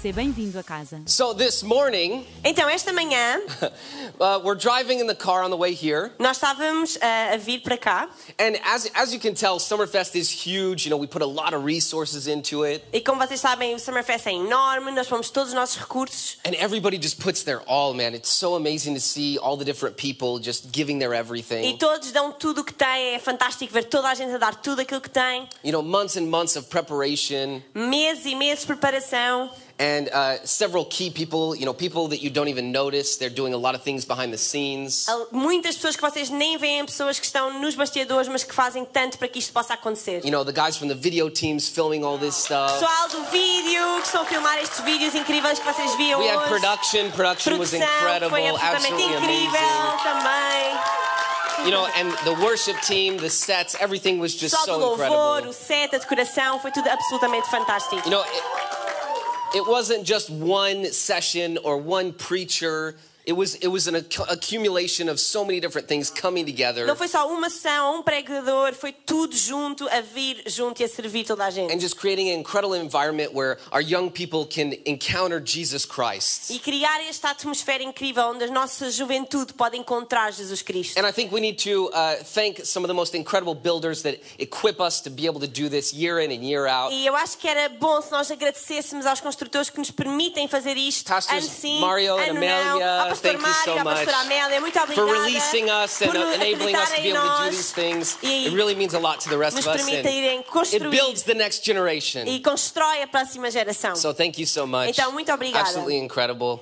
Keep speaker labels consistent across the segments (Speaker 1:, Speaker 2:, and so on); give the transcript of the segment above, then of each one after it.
Speaker 1: Seja bem-vindo a casa.
Speaker 2: So this morning,
Speaker 3: Então, esta manhã,
Speaker 2: uh, we're driving in the car on the way here,
Speaker 3: nós estávamos ah, a vir para cá
Speaker 2: and as as you can tell, Summerfest is huge. You know, we put a lot of resources into it,
Speaker 3: e, como vocês sabem, o Summerfest é enorme, nós pomos todos os nossos recursos
Speaker 2: and everybody just puts their all. Man, it's so amazing to see all the different people just giving their
Speaker 3: e
Speaker 2: everything.
Speaker 3: todos dão tudo o que têm. É fantástico ver toda a gente a dar tudo aquilo que tem.
Speaker 2: You know, months and months of preparation,
Speaker 3: Meses e meses de preparação.
Speaker 2: And uh, several key people. You know, people that you don't even notice. They're doing a lot of things behind the scenes.
Speaker 3: Muitas pessoas que vocês nem veem, pessoas que estão nos bastidores, mas que fazem tanto para que isto possa acontecer.
Speaker 2: You know, the guys from the video teams filming all this stuff.
Speaker 3: Pessoal do vídeo, que estão a filmar estes vídeos incríveis que vocês viam
Speaker 2: We had production. Production was
Speaker 3: Produção,
Speaker 2: incredible,
Speaker 3: foi absolutamente
Speaker 2: absolutely
Speaker 3: incrível
Speaker 2: amazing.
Speaker 3: também.
Speaker 2: You know, and the worship team, the sets, everything was just
Speaker 3: do
Speaker 2: so
Speaker 3: louvor,
Speaker 2: incredible.
Speaker 3: o set, a decoração, foi tudo absolutamente fantástico.
Speaker 2: You know, it, it wasn't just one session or one preacher. It was it was an acc- accumulation of so many different things coming together
Speaker 3: Não foi só uma sessão, um pregador, foi tudo junto, a vir junto e a servir toda a gente.
Speaker 2: and just creating an incredible environment where our young people can encounter Jesus Christ.
Speaker 3: E criar esta atmosfera incrível onde a nossa juventude pode encontrar Jesus Cristo.
Speaker 2: And I think we need to uh, thank some of the most incredible builders that equip us to be able to do this year in and year out.
Speaker 3: E eu acho que era bom se nós agradecêssemos aos construtores que nos permitem fazer isto.
Speaker 2: Pastors
Speaker 3: ano sim,
Speaker 2: Mario and
Speaker 3: ano não.
Speaker 2: Amelia,
Speaker 3: Ao pastor
Speaker 2: thank you so much
Speaker 3: muito
Speaker 2: for releasing us and uh, enabling us to be able to do these things. It really means a lot to the rest of us. it builds the next generation.
Speaker 3: e constrói a próxima geração.
Speaker 2: So thank you so much.
Speaker 3: Então, muito obrigada.
Speaker 2: Absolutely incredible.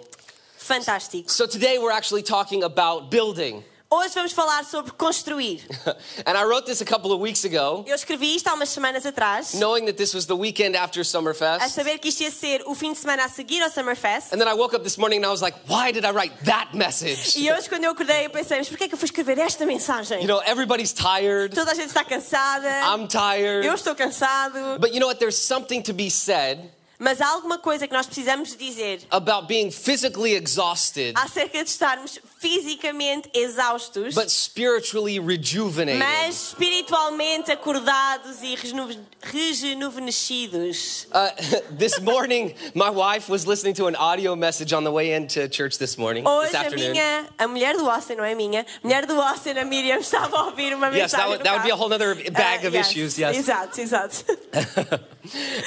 Speaker 3: Fantástico.
Speaker 2: So today we're actually talking about building.
Speaker 3: Hoje vamos falar sobre construir.
Speaker 2: And I wrote this a couple of weeks ago,
Speaker 3: Eu escrevi isto há umas semanas atrás,
Speaker 2: knowing that this was the weekend after
Speaker 3: a
Speaker 2: Summerfest.
Speaker 3: saber que isto ia ser o fim de semana a seguir ao Summerfest.
Speaker 2: And then I woke up this morning and I was like, why did I write that message?
Speaker 3: E hoje, quando eu acordei, eu pensei, mas porquê é que eu fui escrever esta mensagem?
Speaker 2: You know, everybody's tired.
Speaker 3: Toda a gente está cansada,
Speaker 2: I'm tired.
Speaker 3: eu estou cansado,
Speaker 2: But you know what? There's something to be said
Speaker 3: mas há alguma coisa que nós precisamos dizer
Speaker 2: about being physically exhausted,
Speaker 3: acerca de estarmos fisicamente exaustos,
Speaker 2: but spiritually rejuvenated.
Speaker 3: mas espiritualmente acordados e rejuve- rejuvenescidos.
Speaker 2: Uh, this morning, my wife was listening to an audio message on the way into church this morning, this
Speaker 3: Hoje a
Speaker 2: afternoon.
Speaker 3: minha, a mulher do Austin, não é minha, a mulher do Austin, a Miriam, estava a ouvir uma
Speaker 2: Yes, that
Speaker 3: mensagem
Speaker 2: would, that would be a whole other bag
Speaker 3: Ah,
Speaker 2: of issues, yes.
Speaker 3: Exato, exato.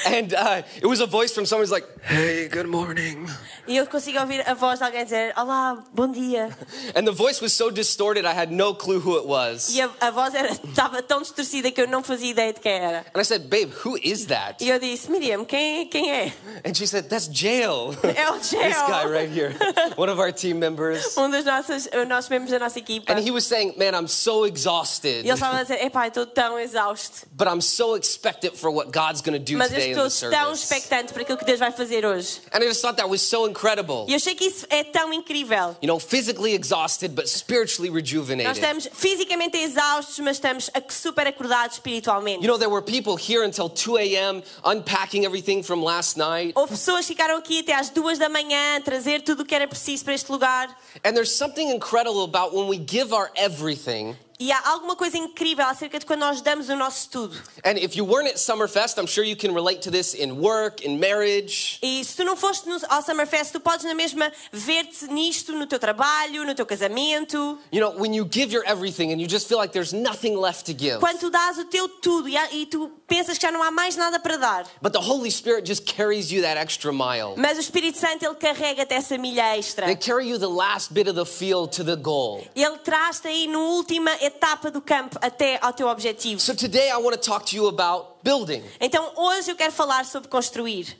Speaker 2: and uh, it was a voice from someone who's like, hey, good morning.
Speaker 3: E eu consigo ouvir a voz de alguém dizer: Olá, bom dia.
Speaker 2: And the voice was so distorted, I had no clue who it was.
Speaker 3: E a, a voz era, estava tão distorcida que eu não fazia ideia de quem era.
Speaker 2: And I said, babe, who is that?
Speaker 3: E eu disse: Miriam, quem, quem é?
Speaker 2: And she said, that's Jail.
Speaker 3: É o
Speaker 2: this guy right here, one of our team members.
Speaker 3: um dos nossos, nossos membros da nossa equipa.
Speaker 2: And he was saying, man, I'm so
Speaker 3: E
Speaker 2: exhausted,
Speaker 3: ele estava a dizer: Epá, estou tão exausto.
Speaker 2: but I'm so expectant for what God's going to do
Speaker 3: Mas
Speaker 2: today in the
Speaker 3: estou tão
Speaker 2: service.
Speaker 3: Expectante para aquilo que Deus vai fazer hoje.
Speaker 2: And I just thought that was so incredible.
Speaker 3: E eu achei que isso é tão incrível.
Speaker 2: You know, physically exhausted, but spiritually
Speaker 3: Nós
Speaker 2: rejuvenated.
Speaker 3: estamos fisicamente exaustos, mas estamos super acordados espiritualmente.
Speaker 2: You know, there were people here until 2 a.m. unpacking everything from last night.
Speaker 3: Houve pessoas que ficaram aqui até às duas da manhã trazer tudo o que era preciso para este lugar.
Speaker 2: And there's something incredible about when we give our everything.
Speaker 3: E há alguma coisa incrível acerca de quando nós damos o nosso tudo.
Speaker 2: And if you weren't at Summerfest, I'm sure you can relate to this in work, in marriage.
Speaker 3: E se tu não foste no, ao Summerfest, tu podes na mesma ver-te nisto no teu trabalho, no teu casamento.
Speaker 2: You know, when you give your everything and you just feel like there's nothing left to give.
Speaker 3: Quando tu dás o teu tudo e, e tu pensas que já não há mais nada para dar.
Speaker 2: But the Holy Spirit just carries you that extra mile.
Speaker 3: Mas o Espírito Santo, Ele carrega-te essa milha extra.
Speaker 2: They carry you the last bit of the field to the goal.
Speaker 3: Ele traz-te aí na última etapa do campo até ao teu objetivo.
Speaker 2: So today I want to talk to you about building.
Speaker 3: Então hoje eu quero falar sobre construir.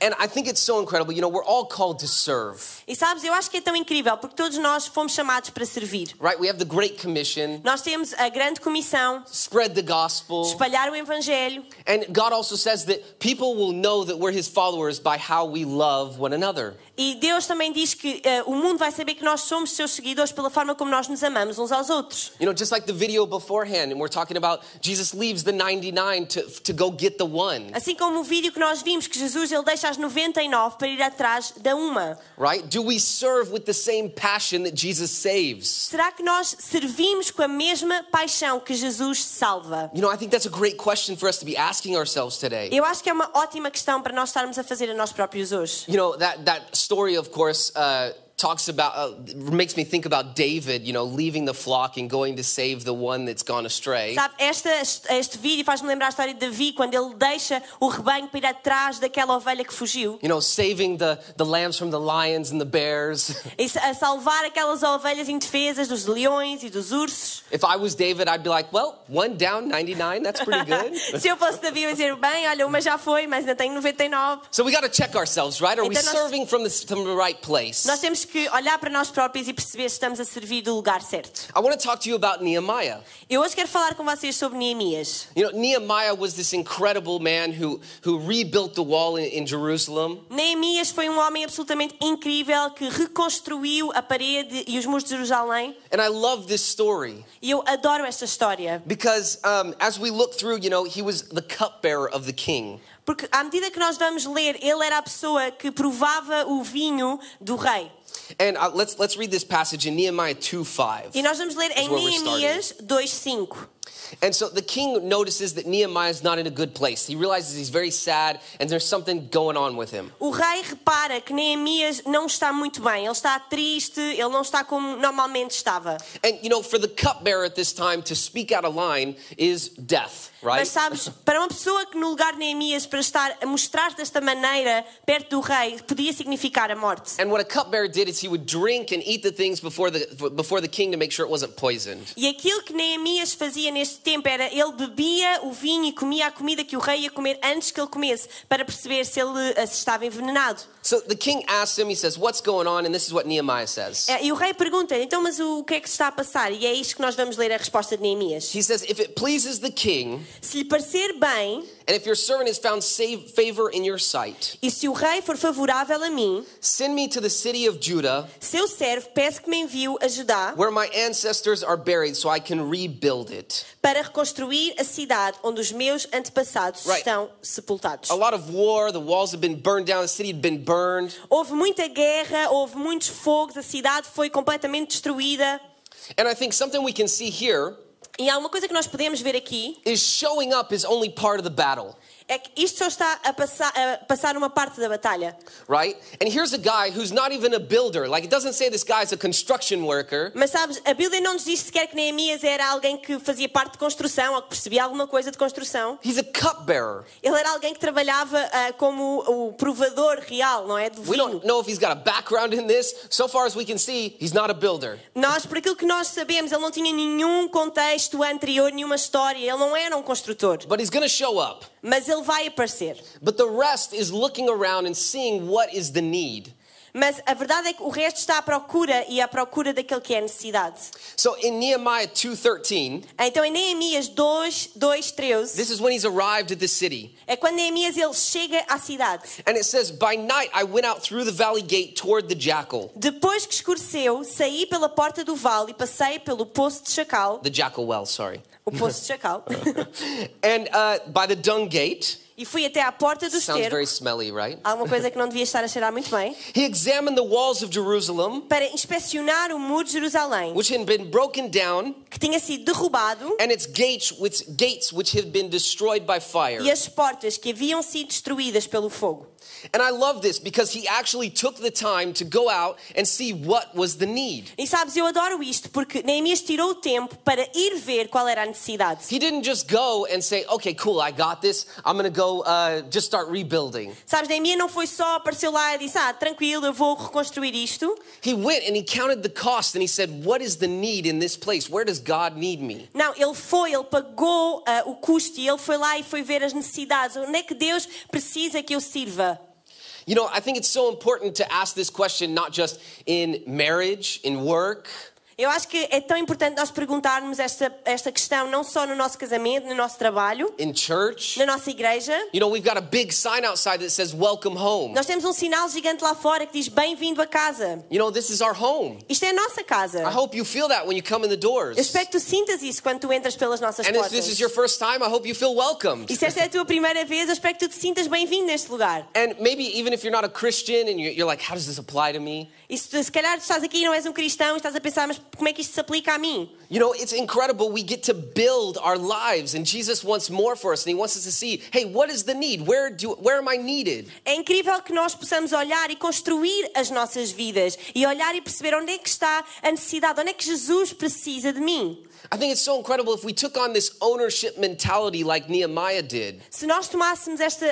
Speaker 2: And I think it's so incredible. You know, we're all called to serve,
Speaker 3: E sabes, eu acho que é tão incrível porque todos nós fomos chamados para servir.
Speaker 2: right? We have the Great Commission,
Speaker 3: Nós temos a grande comissão,
Speaker 2: spread the gospel.
Speaker 3: espalhar o evangelho.
Speaker 2: And God also says that people will know that we're his followers by how we love one another.
Speaker 3: E Deus também diz que eh, o mundo vai saber que nós somos seus seguidores pela forma como nós nos amamos uns aos outros.
Speaker 2: You know, just like the video beforehand, and we're talking about Jesus leaves the 99 to, to go get the one.
Speaker 3: Assim como o vídeo que nós vimos, que Jesus ele ele deixa as 99 para ir atrás da uma.
Speaker 2: right? Do we serve with the same passion that Jesus saves?
Speaker 3: Será que nós servimos com a mesma paixão que Jesus salva?
Speaker 2: You know, I think that's a great question for us to be asking ourselves today.
Speaker 3: Eu acho que é uma ótima questão para nós estarmos a fazer a nós próprios hoje.
Speaker 2: You know, that, that story, of course, uh, talks about, uh, makes me think about David, you know, leaving the flock and going to save the one that's gone astray.
Speaker 3: Sabe, esta, este vídeo faz-me lembrar a história de Davi quando ele deixa o rebanho para ir atrás daquela ovelha que fugiu
Speaker 2: You know, saving the, the lambs from the lions and the bears.
Speaker 3: e a salvar aquelas ovelhas indefesas dos leões e dos ursos.
Speaker 2: If I was David, I'd be like, well, one down, 99, that's pretty good.
Speaker 3: Se eu fosse Davi, eu ia dizer: bem, olha, uma já foi, mas ainda tenho 99.
Speaker 2: So we got to check ourselves, right? Are we
Speaker 3: Então nós-
Speaker 2: serving from the, from the right place?
Speaker 3: Nós temos que olhar para nós próprios e perceber se estamos a servir do lugar certo.
Speaker 2: I want to talk to you about Nehemiah.
Speaker 3: Eu hoje quero falar com vocês sobre Neemias.
Speaker 2: You know, Nehemiah was this incredible man who, who rebuilt the wall in, in Jerusalem.
Speaker 3: Neemias foi um homem absolutamente incrível que reconstruiu a parede e os muros de Jerusalém.
Speaker 2: And I love this story
Speaker 3: E eu adoro esta história.
Speaker 2: because um, as we look through, you know, he was the cupbearer of the king.
Speaker 3: Porque à medida que nós vamos ler, ele era a pessoa que provava o vinho do rei.
Speaker 2: And uh, let's, let's read this passage in Nehemiah 2 5.
Speaker 3: E nós vamos ler em Neemias 2:5.
Speaker 2: And so the king notices that Nehemiah is not in a good place. He realizes he's very sad and there's something going on with him.
Speaker 3: O rei repara que Neemias não está muito bem. Ele está triste, ele não está como normalmente estava.
Speaker 2: And you know, for the cupbearer at this time to speak out of line is death, right?
Speaker 3: Mas sabes, para uma pessoa que no lugar de Neemias para estar a mostrar desta maneira perto do rei, podia significar a morte.
Speaker 2: And what a cupbearer did is he would drink and eat the things before the before the king to make sure it wasn't poisoned.
Speaker 3: E aquilo que Neemias fazia neste tempo era ele bebia o vinho e comia a comida que o rei ia comer antes que ele comesse, para perceber se ele eh, se estava envenenado.
Speaker 2: So the king asks him, he says, "What's going on?" And this is what Nehemiah says.
Speaker 3: Eh, E o rei pergunta: então, mas o que é que está a passar? E é isto que nós vamos ler a resposta de Neemias.
Speaker 2: He says, "If it pleases the king,
Speaker 3: Se lhe parecer bem,
Speaker 2: and if your servant has found save, favor in your sight,
Speaker 3: e se o rei for favorável a mim,
Speaker 2: send me to the city of Judah,
Speaker 3: seu servo peço que me envie a Judá
Speaker 2: where my ancestors are buried, so I can rebuild it."
Speaker 3: Para reconstruir a cidade onde os meus antepassados
Speaker 2: Right.
Speaker 3: estão sepultados.
Speaker 2: A lot of war, the walls have been burned down, the city had been burned.
Speaker 3: Houve muita guerra, houve muitos fogos, a cidade foi completamente destruída.
Speaker 2: And I think something we can see here
Speaker 3: E há uma coisa que nós podemos ver aqui
Speaker 2: is showing up is only part of the battle,
Speaker 3: é que isto só está a passar, a passar uma parte da batalha.
Speaker 2: right? And here's a guy who's not even a builder. Like it doesn't say this guy's a construction worker.
Speaker 3: Mas sabes, a Bíblia não nos diz sequer que Neemias era alguém que fazia parte de construção ou que percebia alguma coisa de construção.
Speaker 2: He's a cupbearer.
Speaker 3: Ele era alguém que trabalhava ah, como o provador real, não é? Do
Speaker 2: We
Speaker 3: vinho.
Speaker 2: don't know if he's got a background in this. So far as we can see, he's not a builder.
Speaker 3: Nós, por aquilo que nós sabemos, ele não tinha nenhum contexto anterior, nenhuma história. Ele não era um construtor.
Speaker 2: But he's going to show up.
Speaker 3: Mas ele vai aparecer.
Speaker 2: But the rest is looking around and seeing what is the need.
Speaker 3: Mas a verdade é que o resto está à procura e à procura daquele que é a necessidade.
Speaker 2: So in Nehemiah 2:13,
Speaker 3: Então em Neemias 2, 2 13,
Speaker 2: this is when he's arrived at the city.
Speaker 3: é quando Neemias ele chega à cidade.
Speaker 2: And it says, "By night I went out through the valley gate toward the jackal."
Speaker 3: Depois que escureceu, saí pela porta do vale e passei pelo poço de chacal.
Speaker 2: The jackal well, sorry.
Speaker 3: O poço de chacal.
Speaker 2: And uh, by the dung gate,
Speaker 3: e fui até à porta do
Speaker 2: sounds very
Speaker 3: esterco.
Speaker 2: smelly, right?
Speaker 3: Alguma coisa que não devia estar a cheirar muito bem.
Speaker 2: He examined the walls of Jerusalem,
Speaker 3: Para inspecionar o muro de Jerusalém,
Speaker 2: which had been broken down,
Speaker 3: que tinha sido derrubado,
Speaker 2: and its gates, which gates which had been destroyed by fire.
Speaker 3: e as portas que haviam sido destruídas pelo fogo.
Speaker 2: And I love this because he actually took the time to go out and see what was the need.
Speaker 3: E sabes, eu adoro isto porque Neemias tirou o tempo para ir ver qual era a necessidade.
Speaker 2: He didn't just go and say, "Okay, cool, I got this. I'm going to go uh, just start rebuilding."
Speaker 3: Sabes, Neemias não foi só, apareceu lá e disse: Ah, tranquilo, eu vou reconstruir isto.
Speaker 2: He went and he counted the cost and he said, "What is the need in this place? Where does God need me?"
Speaker 3: Não, ele foi, ele pagou ah, o custo e ele foi lá e foi ver as necessidades. Onde é que Deus precisa que eu sirva?
Speaker 2: You know, I think it's so important to ask this question not just in marriage, in work,
Speaker 3: Eu acho que é tão importante nós perguntarmos esta, esta questão não só no nosso casamento, no nosso trabalho,
Speaker 2: in church.
Speaker 3: na nossa igreja.
Speaker 2: You know, we've got a big sign outside that says welcome home.
Speaker 3: Nós temos um sinal gigante lá fora que diz bem-vindo a casa.
Speaker 2: You know, this is our home.
Speaker 3: Isto é a nossa casa.
Speaker 2: I hope you feel that when you come in the doors.
Speaker 3: Eu espero que tu sintas isso quando tu entras pelas nossas
Speaker 2: And if
Speaker 3: portas.
Speaker 2: this is your first time, I hope you feel welcomed.
Speaker 3: E se esta é a tua primeira vez, eu espero que tu te sintas bem-vindo neste lugar.
Speaker 2: And maybe even if you're not a Christian and you're like, how does this apply to me?
Speaker 3: E se, se calhar estás aqui e não és um cristão estás a pensar, mas como é que isto se aplica a mim?
Speaker 2: You know, it's incredible. We get to build our lives, and Jesus wants more for us, and He wants us to see, hey, what is the need? Where do where am I needed?
Speaker 3: É incrível que nós possamos olhar e construir as nossas vidas e olhar e perceber onde é que está a necessidade, onde é que Jesus precisa de mim.
Speaker 2: I think it's so incredible if we took on this ownership mentality like Nehemiah did.
Speaker 3: Se nós tomássemos esta,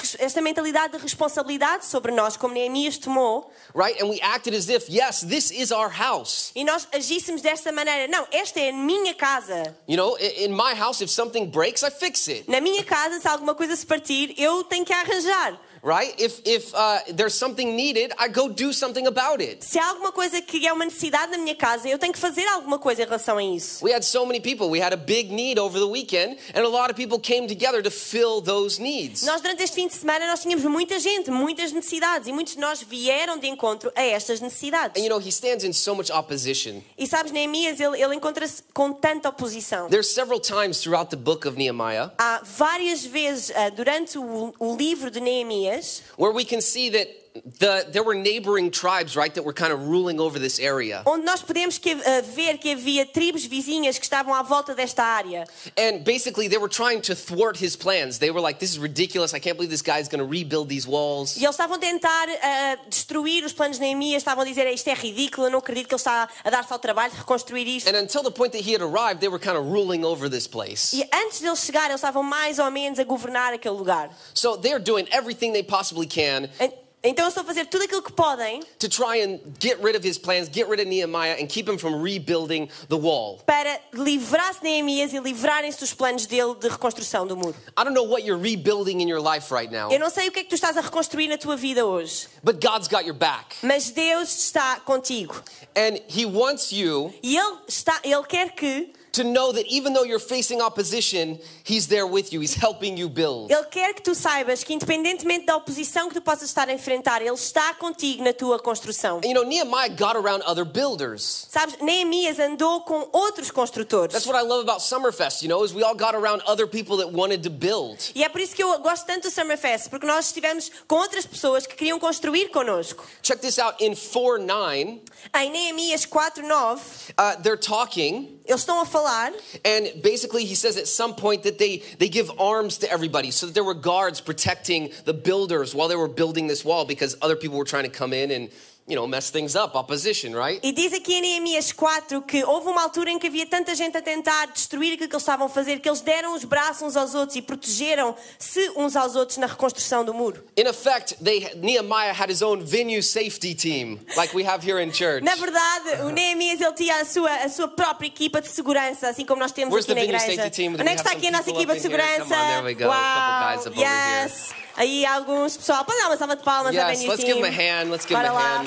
Speaker 3: res- esta mentalidade de responsabilidade sobre nós, como Neemias tomou,
Speaker 2: Right? And we acted as if, yes, this is our house.
Speaker 3: e nós agíssemos desta maneira, não, esta é a minha casa.
Speaker 2: You know, in my house, if something breaks, I fix it.
Speaker 3: Na minha casa, se alguma coisa se partir, eu tenho que arranjar.
Speaker 2: Right? If if uh, there's something needed, I go do something about it.
Speaker 3: Se há alguma coisa que é uma necessidade na minha casa, eu tenho que fazer alguma coisa em relação a isso.
Speaker 2: We had so many people. We had a big need over the weekend, and a lot of people came together to fill those needs.
Speaker 3: Nós, durante este fim de semana, nós tínhamos muita gente, muitas necessidades, e muitos de nós vieram de encontro a estas necessidades.
Speaker 2: And you know, he stands in so much opposition.
Speaker 3: E sabes, Neemias, ele, ele encontra-se com tanta oposição.
Speaker 2: There's several times throughout the book of Nehemiah
Speaker 3: Há várias vezes ah, durante o, o livro de Neemias
Speaker 2: where we can see that the there were neighboring tribes, right, that were kind of ruling over this area.
Speaker 3: onde nós podemos que- ah, ver que havia tribos vizinhas que estavam à volta desta área.
Speaker 2: And basically, they were trying to thwart his plans. They were like, "This is ridiculous. I can't believe this guy is going to rebuild these walls."
Speaker 3: E eles estavam a tentar ah, destruir os planos de Neemias, estavam a dizer isto é ridículo, eu não acredito que ele está a dar-se ao trabalho de reconstruir isto.
Speaker 2: And until the point that he had arrived, they were kind of ruling over this place.
Speaker 3: E antes deles chegarem, eles estavam mais ou menos a governar aquele lugar.
Speaker 2: So they're doing everything they possibly can
Speaker 3: En- Então eles estão a fazer tudo aquilo que podem
Speaker 2: to try and get rid of his plans, get rid of Nehemiah, and keep him from rebuilding the wall.
Speaker 3: para livrar-se de Neemias e livrarem-se dos planos dele de reconstrução do muro.
Speaker 2: I don't know what you're rebuilding in your life right now,
Speaker 3: Eu não sei o que é que tu estás a reconstruir na tua vida hoje,
Speaker 2: but God's got your back.
Speaker 3: mas Deus está contigo.
Speaker 2: And He wants you
Speaker 3: E Ele, está, ele quer que,
Speaker 2: to know that even though you're facing opposition, He's there with you. He's helping you build.
Speaker 3: Ele quer que tu saibas que independentemente da oposição que tu possas estar a enfrentar, Ele está contigo na tua construção.
Speaker 2: You know, Nehemiah got around other builders.
Speaker 3: Sabes, Neemias andou com outros construtores.
Speaker 2: That's what I love about Summerfest, you know, is we all got around other people that wanted to build.
Speaker 3: E é por isso que eu gosto tanto do Summerfest, porque nós estivemos com outras pessoas que queriam construir connosco.
Speaker 2: Check this out in 4 9,
Speaker 3: Em Neemias 4:9,
Speaker 2: uh, they're talking,
Speaker 3: eles estão a falar.
Speaker 2: And basically he says at some point that they, they give arms to everybody so that there were guards protecting the builders while they were building this wall because other people were trying to come in and, you know, mess things up, opposition, right?
Speaker 3: E diz aqui em Neemias 4 que houve uma altura em que havia tanta gente a tentar destruir aquilo que eles estavam a fazer, que eles deram os braços uns aos outros e protegeram-se uns aos outros na reconstrução do muro.
Speaker 2: In effect, they Nehemiah had his own venue safety team, like we have here in church.
Speaker 3: Na verdade, o Neemias ele tinha a sua, a sua própria equipa de segurança, assim como nós temos
Speaker 2: Where's
Speaker 3: aqui na igreja. Onde é que está aqui a nossa equipa de
Speaker 2: here?
Speaker 3: segurança?
Speaker 2: Come on, there we go. A couple guys up over here.
Speaker 3: Yes. Aí alguns pessoal, pode dar uma salva de palmas à
Speaker 2: Yes,
Speaker 3: venue
Speaker 2: let's
Speaker 3: team.
Speaker 2: give them a hand. Let's give
Speaker 3: Bora
Speaker 2: them a
Speaker 3: lá.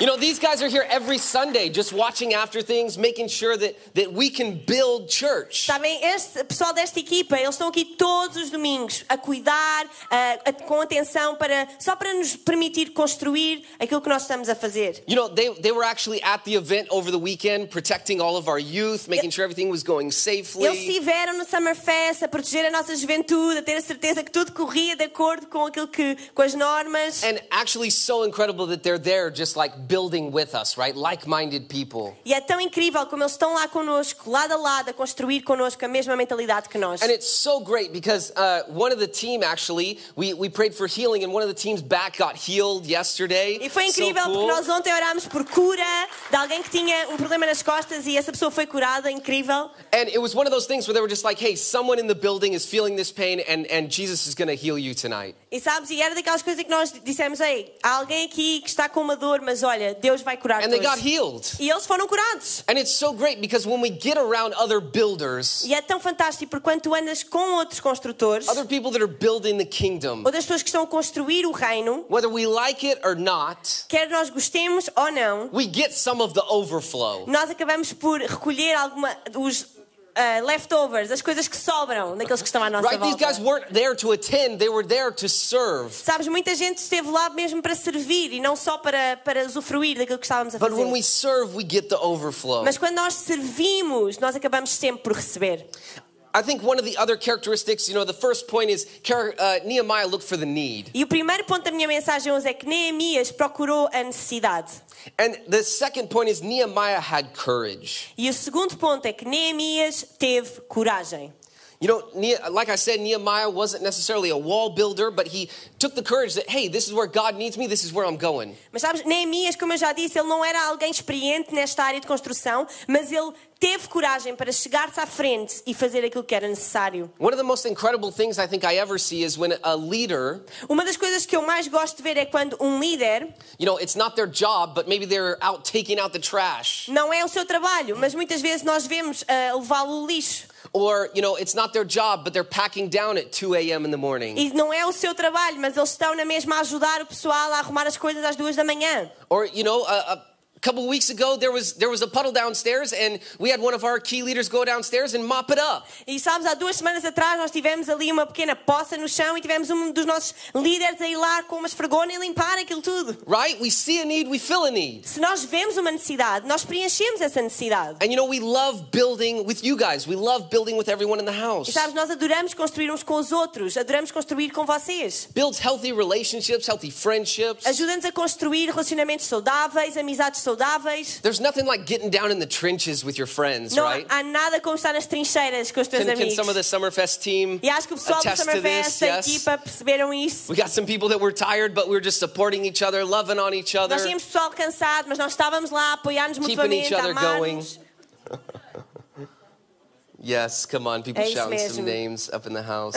Speaker 2: You know, these guys are here every Sunday just watching after things, making sure that, that we can build church.
Speaker 3: Sabem, este pessoal desta equipa, eles estão aqui todos os domingos a cuidar, a- a- com atenção, para, só para nos permitir construir aquilo que nós estamos a fazer.
Speaker 2: You know, they, they were actually at the event over the weekend, protecting all of our youth, making sure everything was going
Speaker 3: Eles
Speaker 2: safely.
Speaker 3: estiveram no Summerfest a proteger a nossa juventude, a ter a certeza que tudo corria de acordo com aquilo que, com as normas.
Speaker 2: And actually, so incredible that they're there just like building with us, right? Like minded people.
Speaker 3: E é tão incrível como eles estão lá connosco, lado a lado, a construir connosco a mesma mentalidade que nós.
Speaker 2: And it's so great because uh, one of the team actually, we, we prayed for healing, and one of the team's back got healed yesterday.
Speaker 3: E foi
Speaker 2: So
Speaker 3: incrível
Speaker 2: cool.
Speaker 3: porque nós ontem orámos por cura de alguém que tinha um problema nas costas e essa pessoa foi curada, incrível.
Speaker 2: And it was one of those things where they were just like, hey, someone in the building is feeling this pain, and, and Jesus is going to heal you tonight.
Speaker 3: E sabes, e era daquelas coisas que nós dissemos, ei, há alguém aqui que está com uma dor, mas olha, olha, Deus vai curar
Speaker 2: And they got
Speaker 3: todos.
Speaker 2: healed.
Speaker 3: E eles foram curados.
Speaker 2: And it's so great because when we get around other builders,
Speaker 3: E é tão fantástico porque quando tu andas com outros construtores,
Speaker 2: other people that are building the kingdom,
Speaker 3: outras pessoas que estão a construir o reino,
Speaker 2: whether we like it or not,
Speaker 3: quer nós gostemos ou não,
Speaker 2: we get some of the overflow.
Speaker 3: nós acabamos por recolher alguma os ah, leftovers, as coisas que sobram daqueles que estão à nossa
Speaker 2: Right? These
Speaker 3: volta.
Speaker 2: guys weren't there to attend, they were there to serve.
Speaker 3: Sabes, muita gente esteve lá mesmo para servir e não só para, para usufruir daquilo que estávamos a
Speaker 2: But when we
Speaker 3: fazer.
Speaker 2: serve, we get the overflow.
Speaker 3: Mas quando nós servimos, nós acabamos sempre por receber.
Speaker 2: I think one of the other characteristics, you know, the first point is uh, Nehemiah looked for the need.
Speaker 3: E o primeiro ponto da minha mensagem hoje é que Neemias procurou a necessidade.
Speaker 2: And the second point is Nehemiah had courage.
Speaker 3: E o segundo ponto é que Neemias teve coragem.
Speaker 2: You know, like I said, Nehemiah wasn't necessarily a wall builder, but he took the courage that, hey, this is where God needs me, this is where I'm going.
Speaker 3: Mas sabes, Neemias, como eu já disse, ele não era alguém experiente nesta área de construção, mas ele teve coragem para chegar-se à frente e fazer aquilo que era necessário.
Speaker 2: One of the most incredible things I think I ever see is when a leader,
Speaker 3: Uma das coisas que eu mais gosto de ver é quando um líder
Speaker 2: you know, it's not their job, but maybe they're out taking out the trash.
Speaker 3: não é o seu trabalho, mas muitas vezes nós vemos ah, levá-lo ao lixo.
Speaker 2: Or, you know, it's not their job, but they're packing down at 2 a.m. in the morning.
Speaker 3: E não é o seu trabalho, mas eles estão na mesma a ajudar o pessoal a arrumar as coisas às duas da manhã.
Speaker 2: Or, you know, a, a couple of weeks ago, there was, there was a puddle downstairs, and we had one of our key leaders go downstairs and mop it up.
Speaker 3: E sabes, há duas semanas atrás nós tivemos ali uma pequena poça no chão e tivemos um dos nossos líderes a ir lá com uma esfregona e limpar aquilo tudo.
Speaker 2: Right? We see a need, we fill a need.
Speaker 3: Se nós vemos uma necessidade, nós preenchemos essa necessidade.
Speaker 2: And you know, we love building with you guys. We love building with everyone in the house.
Speaker 3: E sabes, nós adoramos construir uns com os outros, adoramos construir com vocês.
Speaker 2: Builds healthy relationships, healthy friendships.
Speaker 3: Ajuda-nos a construir relacionamentos saudáveis, amizades saudáveis.
Speaker 2: There's nothing like getting down in the trenches with your friends,
Speaker 3: Não
Speaker 2: right?
Speaker 3: há nada como estar nas trincheiras com os teus
Speaker 2: Can, can some of the Summerfest team
Speaker 3: E acho que o pessoal do
Speaker 2: attest to
Speaker 3: Summerfest,
Speaker 2: this?
Speaker 3: a
Speaker 2: Yes.
Speaker 3: equipa, perceberam isso.
Speaker 2: We got some people that were tired, but we were just supporting each other, loving on each other.
Speaker 3: Nós tínhamos pessoal cansado, mas nós estávamos lá a apoiar-nos
Speaker 2: Keeping
Speaker 3: mutuamente,
Speaker 2: each other
Speaker 3: a amar-nos.
Speaker 2: Yes, come on, people
Speaker 3: É isso
Speaker 2: shouting some
Speaker 3: mesmo.
Speaker 2: names up in the house.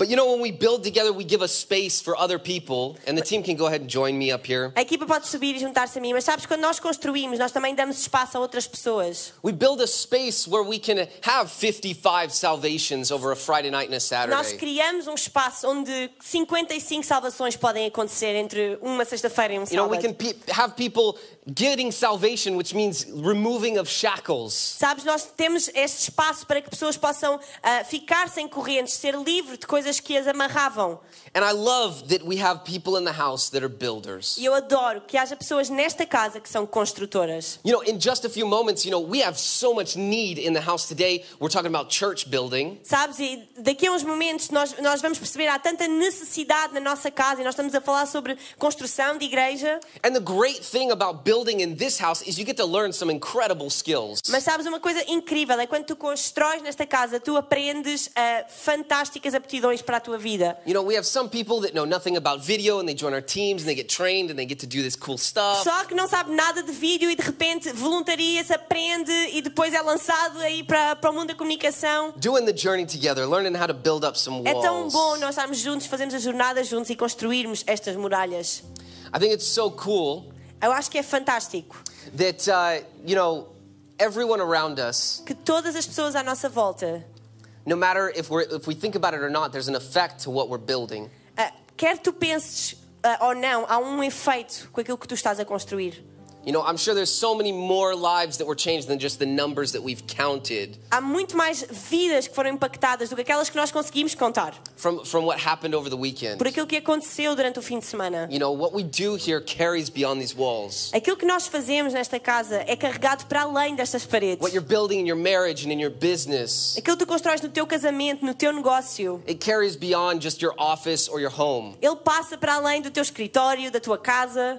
Speaker 2: But you know, when we build together, we give a space for other people, and the team can go ahead and join me up here.
Speaker 3: A equipa pode subir e juntar-se a mim, mas sabes, quando nós construímos, nós também damos espaço a outras pessoas.
Speaker 2: We build a space where we can have 55 salvations over a Friday night and a Saturday.
Speaker 3: Nós criamos um espaço onde 55 salvações podem acontecer entre uma sexta-feira e um sábado.
Speaker 2: You know, we can pe- have people getting salvation, which means removing of shackles.
Speaker 3: Sabes, nós temos este espaço para que pessoas possam ah, ficar sem correntes, ser livre de coisas que as amarravam.
Speaker 2: And I love that we have people in the house that are builders.
Speaker 3: E eu adoro que haja pessoas nesta casa que são construtoras.
Speaker 2: You know, in just a few moments, you know, we have so much need in the house today. We're talking about church building.
Speaker 3: Sabes, e daqui a uns momentos nós, nós vamos perceber há tanta necessidade na nossa casa e nós estamos a falar sobre construção de igreja.
Speaker 2: And the great thing about building in this house is you get to learn some incredible skills.
Speaker 3: Mas sabes, uma coisa incrível é quando tu constróis nesta casa, tu aprendes ah, fantásticas aptidões para a tua vida.
Speaker 2: You know, we have some people that know nothing about video and they join our teams and they get trained and they get to do this cool stuff.
Speaker 3: Só que não sabe nada de vídeo e de repente voluntaria-se, aprende e depois é lançado aí para, para o mundo da comunicação.
Speaker 2: Doing the journey together, learning how to build up some
Speaker 3: É tão
Speaker 2: walls.
Speaker 3: bom nós estarmos juntos, fazermos a jornada juntos e construirmos estas muralhas.
Speaker 2: I think it's so cool
Speaker 3: Eu acho que é fantástico
Speaker 2: that, uh, you know, everyone around us,
Speaker 3: que todas as pessoas à nossa volta,
Speaker 2: no matter if, we're, if we think about it or not, there's an effect to what we're building.
Speaker 3: ah, quer tu penses ah, ou não, há um efeito com aquilo que tu estás a construir.
Speaker 2: You know, I'm sure there's so many more lives that were changed than just the numbers that we've counted
Speaker 3: Há muito mais vidas que foram impactadas do que aquelas que nós conseguimos contar
Speaker 2: from, from what happened over the weekend.
Speaker 3: por aquilo que aconteceu durante o fim de semana.
Speaker 2: You know, what we do here carries beyond these walls.
Speaker 3: Aquilo que nós fazemos nesta casa é carregado para além destas paredes.
Speaker 2: What you're building in your marriage and in your business,
Speaker 3: Aquilo que tu constróis no teu casamento, no teu negócio,
Speaker 2: it carries beyond just your office or your home.
Speaker 3: ele passa para além do teu escritório, da tua casa.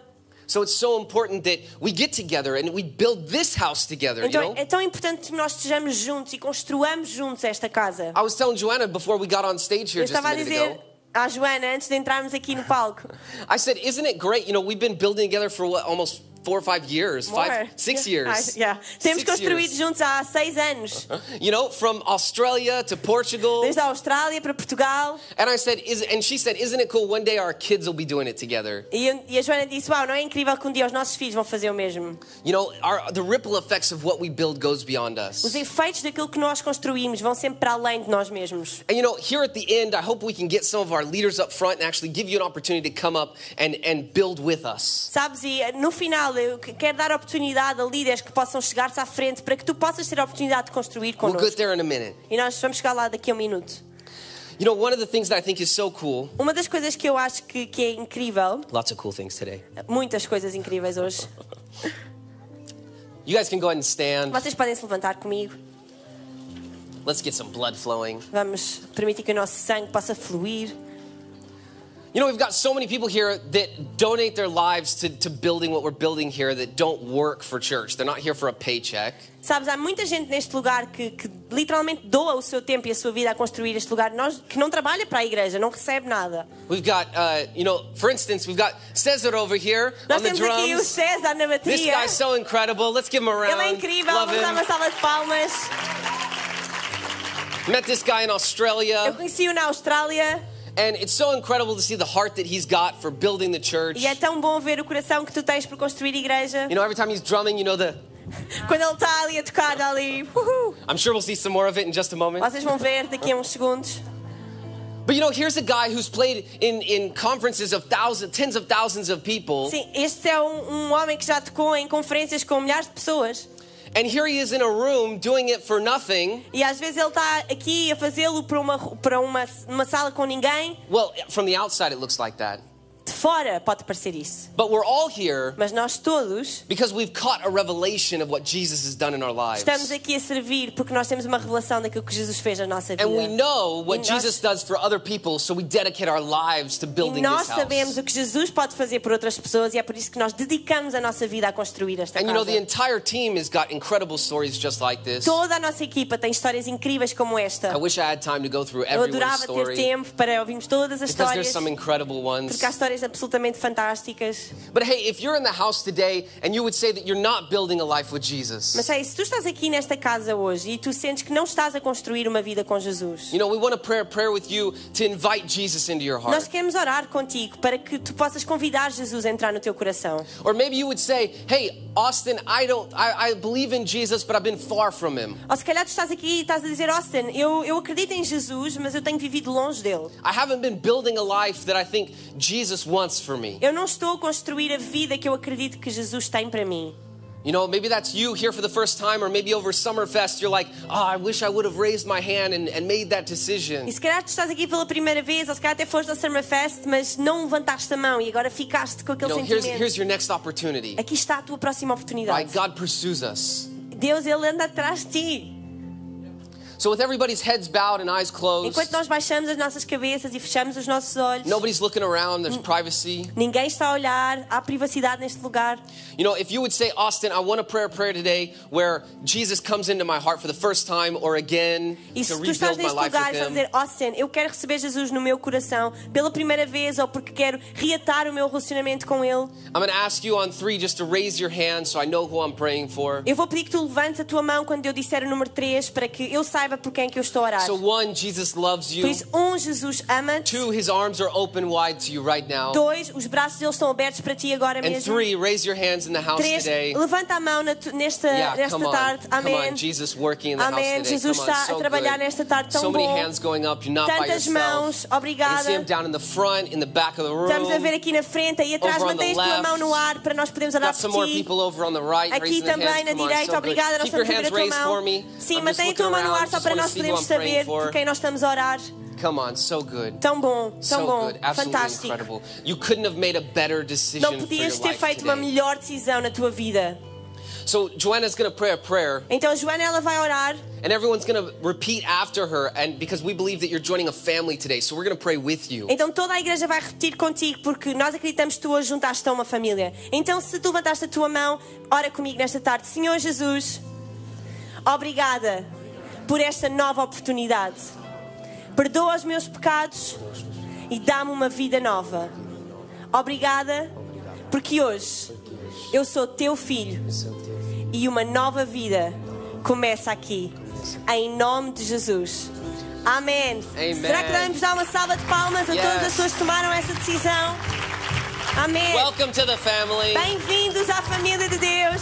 Speaker 2: So it's so important that we get together and we build this house together, you
Speaker 3: Então
Speaker 2: know?
Speaker 3: é tão importante que nós estejamos juntos e construamos juntos esta casa.
Speaker 2: I was telling Joanna before we got on stage here
Speaker 3: Eu
Speaker 2: just a minute
Speaker 3: dizer
Speaker 2: ago.
Speaker 3: à Joana, antes de entrarmos aqui no palco,
Speaker 2: I said, isn't it great? You know, we've been building together for what, almost four or five years,
Speaker 3: More.
Speaker 2: five, six
Speaker 3: Yeah.
Speaker 2: years.
Speaker 3: Ah, yeah. Temos
Speaker 2: Six
Speaker 3: construído
Speaker 2: years.
Speaker 3: juntos há seis anos.
Speaker 2: You know, from Australia to Portugal.
Speaker 3: Desde a Austrália para Portugal.
Speaker 2: And I said, is, and she said, isn't it cool? One day our kids will be doing it together.
Speaker 3: E, e a Joana disse: Uau, não é incrível que um dia os nossos filhos vão fazer o mesmo?
Speaker 2: You know, our, the ripple effects of what we build goes beyond us.
Speaker 3: Os efeitos daquilo que nós construímos vão sempre para além de nós mesmos.
Speaker 2: And you know, here at the end, I hope we can get some of our leaders up front and actually give you an opportunity to come up and, and build with us.
Speaker 3: Sabes, e no final eu que- quero dar oportunidade a líderes que possam chegar-se à frente para que tu possas ter a oportunidade de construir
Speaker 2: We'll
Speaker 3: connosco.
Speaker 2: get there in a minute.
Speaker 3: E nós vamos chegar lá daqui a um minuto.
Speaker 2: You know, one of the things that I think is so cool,
Speaker 3: Uma das coisas que eu acho que, que é incrível,
Speaker 2: lots of cool things today.
Speaker 3: muitas coisas incríveis hoje,
Speaker 2: You guys can go ahead and stand.
Speaker 3: vocês podem se levantar comigo.
Speaker 2: Let's get some blood flowing.
Speaker 3: Vamos permitir que o nosso sangue possa fluir.
Speaker 2: You know, we've got so many people here that donate their lives to, to building what we're building here that don't work for church. They're not here for a paycheck.
Speaker 3: Sabes, há muita gente neste lugar que, que literalmente doa o seu tempo e a sua vida a construir este lugar, nós, que não trabalha para a igreja, não recebe nada.
Speaker 2: We've got, uh, you know, for instance, we've got Cesar over here
Speaker 3: Nós
Speaker 2: on the
Speaker 3: temos aqui o
Speaker 2: drums.
Speaker 3: César na
Speaker 2: This guy's so incredible. Let's give him a round.
Speaker 3: Ele é incrível,
Speaker 2: Love
Speaker 3: vamos dar uma
Speaker 2: him.
Speaker 3: salva de palmas.
Speaker 2: Met this guy in Australia.
Speaker 3: Eu conheci-o na Austrália
Speaker 2: and it's so incredible to see the heart that he's got for building the church.
Speaker 3: e é tão bom ver o coração que tu tens por construir igreja.
Speaker 2: You know, every time he's drumming, you know the.
Speaker 3: Quando ele está ali a tocar, ali.
Speaker 2: I'm sure we'll see some more of it in just a moment.
Speaker 3: Vocês vão ver daqui a uns segundos.
Speaker 2: But you know, here's a guy who's played in, in conferences of thousands, tens of thousands of people.
Speaker 3: Sim, este é um, um homem que já tocou em conferências com milhares de pessoas.
Speaker 2: And here he is in a room doing it for nothing.
Speaker 3: E às vezes ele está aqui a fazê-lo para, uma, para uma, uma sala com ninguém.
Speaker 2: Well, from the outside, it looks like that.
Speaker 3: Fora pode parecer isso.
Speaker 2: But we're all here
Speaker 3: Mas nós todos
Speaker 2: because we've caught a revelation of what Jesus has done in our lives.
Speaker 3: estamos aqui a servir porque nós temos uma revelação daquilo que Jesus fez na nossa vida.
Speaker 2: And we know what
Speaker 3: E nós-
Speaker 2: Jesus does for other people, so we dedicate our lives to
Speaker 3: E
Speaker 2: building
Speaker 3: nós
Speaker 2: this
Speaker 3: sabemos
Speaker 2: house.
Speaker 3: o que Jesus pode fazer por outras pessoas e é por isso que nós dedicamos a nossa vida a construir esta
Speaker 2: And you know, the
Speaker 3: casa.
Speaker 2: entire team has got incredible stories just like this.
Speaker 3: Toda a nossa equipa tem histórias incríveis como esta.
Speaker 2: I wish I had time to go through
Speaker 3: Eu
Speaker 2: everyone's
Speaker 3: adorava ter
Speaker 2: story
Speaker 3: tempo para ouvirmos todas as
Speaker 2: because there's
Speaker 3: histórias,
Speaker 2: some incredible ones.
Speaker 3: porque há histórias absolutamente fantásticas.
Speaker 2: But hey, if you're in the house today and you would say that you're not building a life with Jesus,
Speaker 3: Mas sei, se tu estás aqui nesta casa hoje e tu sentes que não estás a construir uma vida com Jesus,
Speaker 2: you know, we want to pray a prayer with you to invite Jesus into your
Speaker 3: nós
Speaker 2: heart.
Speaker 3: queremos orar contigo para que tu possas convidar Jesus a entrar no teu coração.
Speaker 2: Or maybe you would say, hey, Austin, I don't, I, I believe in Jesus, but I've been far from him.
Speaker 3: Ou se calhar tu estás aqui e estás a dizer, Austin, eu, eu acredito em Jesus, mas eu tenho vivido longe dele.
Speaker 2: I haven't been building a life that I think Jesus wants for me.
Speaker 3: Eu não estou a construir a vida que eu acredito que Jesus tem para mim.
Speaker 2: You know, maybe that's you here for the first time, or maybe over Summerfest, you're like, oh, I wish I would have raised my hand and, and made that decision.
Speaker 3: E se calhar tu estás aqui pela primeira vez, ou se calhar até foste ao Summerfest, mas não levantaste a mão e agora ficaste com
Speaker 2: You
Speaker 3: aquele
Speaker 2: know, here's,
Speaker 3: sentimento.
Speaker 2: here's your next opportunity.
Speaker 3: Aqui está a tua próxima
Speaker 2: Right?
Speaker 3: oportunidade.
Speaker 2: God pursues us.
Speaker 3: Deus, Ele anda atrás de ti.
Speaker 2: So, with everybody's heads bowed and eyes closed,
Speaker 3: Enquanto nós baixamos as nossas cabeças e fechamos os nossos olhos,
Speaker 2: nobody's looking around, there's privacy.
Speaker 3: ninguém está a olhar, há privacidade neste lugar.
Speaker 2: You know, if you would say, Austin, I want to pray a prayer today where Jesus comes into my heart for the first time or again
Speaker 3: E
Speaker 2: to
Speaker 3: se tu estás
Speaker 2: rebuild my life
Speaker 3: lugar
Speaker 2: with Him.
Speaker 3: dizer, Austin, eu quero receber Jesus no meu coração pela primeira vez ou porque quero reatar o meu relacionamento com Ele,
Speaker 2: I'm going to ask you on three just to raise your hand so I know who I'm praying for.
Speaker 3: eu vou pedir que tu levantes a tua mão quando eu disser o número 3 para que eu saiba por quem é que eu estou a orar.
Speaker 2: So, one, Jesus loves
Speaker 3: Por
Speaker 2: you.
Speaker 3: isso, um, Jesus ama-te.
Speaker 2: Two, his arms are open wide to you right now.
Speaker 3: Dois, os braços dele estão abertos para ti agora
Speaker 2: And
Speaker 3: mesmo.
Speaker 2: three, raise your hands in the house
Speaker 3: Três,
Speaker 2: today.
Speaker 3: levanta a mão na nesta,
Speaker 2: Yeah,
Speaker 3: nesta
Speaker 2: come on.
Speaker 3: tarde.
Speaker 2: Come
Speaker 3: Amém.
Speaker 2: on. Jesus working in the
Speaker 3: Amém.
Speaker 2: house today.
Speaker 3: Jesus
Speaker 2: come on,
Speaker 3: está
Speaker 2: so
Speaker 3: a trabalhar
Speaker 2: good.
Speaker 3: nesta tarde tão
Speaker 2: so many
Speaker 3: bom.
Speaker 2: hands going up. You're not by
Speaker 3: Tantas
Speaker 2: yourself.
Speaker 3: mãos. Obrigada.
Speaker 2: see them down in the front, in the back of the room.
Speaker 3: Estamos a ver aqui na frente e atrás. Mantém a tua mão no ar para nós podermos orar por ti.
Speaker 2: right
Speaker 3: Aqui também na direita,
Speaker 2: so
Speaker 3: obrigada. Nós estamos a ver a tua mão. Sim, mantém a tua mão no ar só para nós podermos saber por quem nós estamos a orar.
Speaker 2: Come on, so good.
Speaker 3: Tão bom, tão
Speaker 2: so
Speaker 3: bom,
Speaker 2: good. Absolutely
Speaker 3: fantástico.
Speaker 2: incredible. You couldn't have made a better decision
Speaker 3: Não podias ter feito uma melhor decisão na tua vida.
Speaker 2: So Joanna's going to pray a prayer
Speaker 3: Então, Joana, ela vai orar
Speaker 2: and everyone's going to repeat after her and because we believe that you're joining a family today. So we're going to pray with you.
Speaker 3: Então toda a igreja vai repetir contigo porque nós acreditamos que tu hoje juntaste a uma família. Então se tu levantaste a tua mão, ora comigo nesta tarde. Senhor Jesus, obrigada por esta nova oportunidade. Perdoa os meus pecados e dá-me uma vida nova. Obrigada porque hoje Eu sou teu filho e uma nova vida começa aqui. Em nome de Jesus. Amém.
Speaker 2: Amen.
Speaker 3: Será que devemos dar uma salva de palmas a
Speaker 2: Yes.
Speaker 3: todas as pessoas que tomaram essa decisão? Amém.
Speaker 2: Welcome to the family.
Speaker 3: Bem-vindos à família de Deus.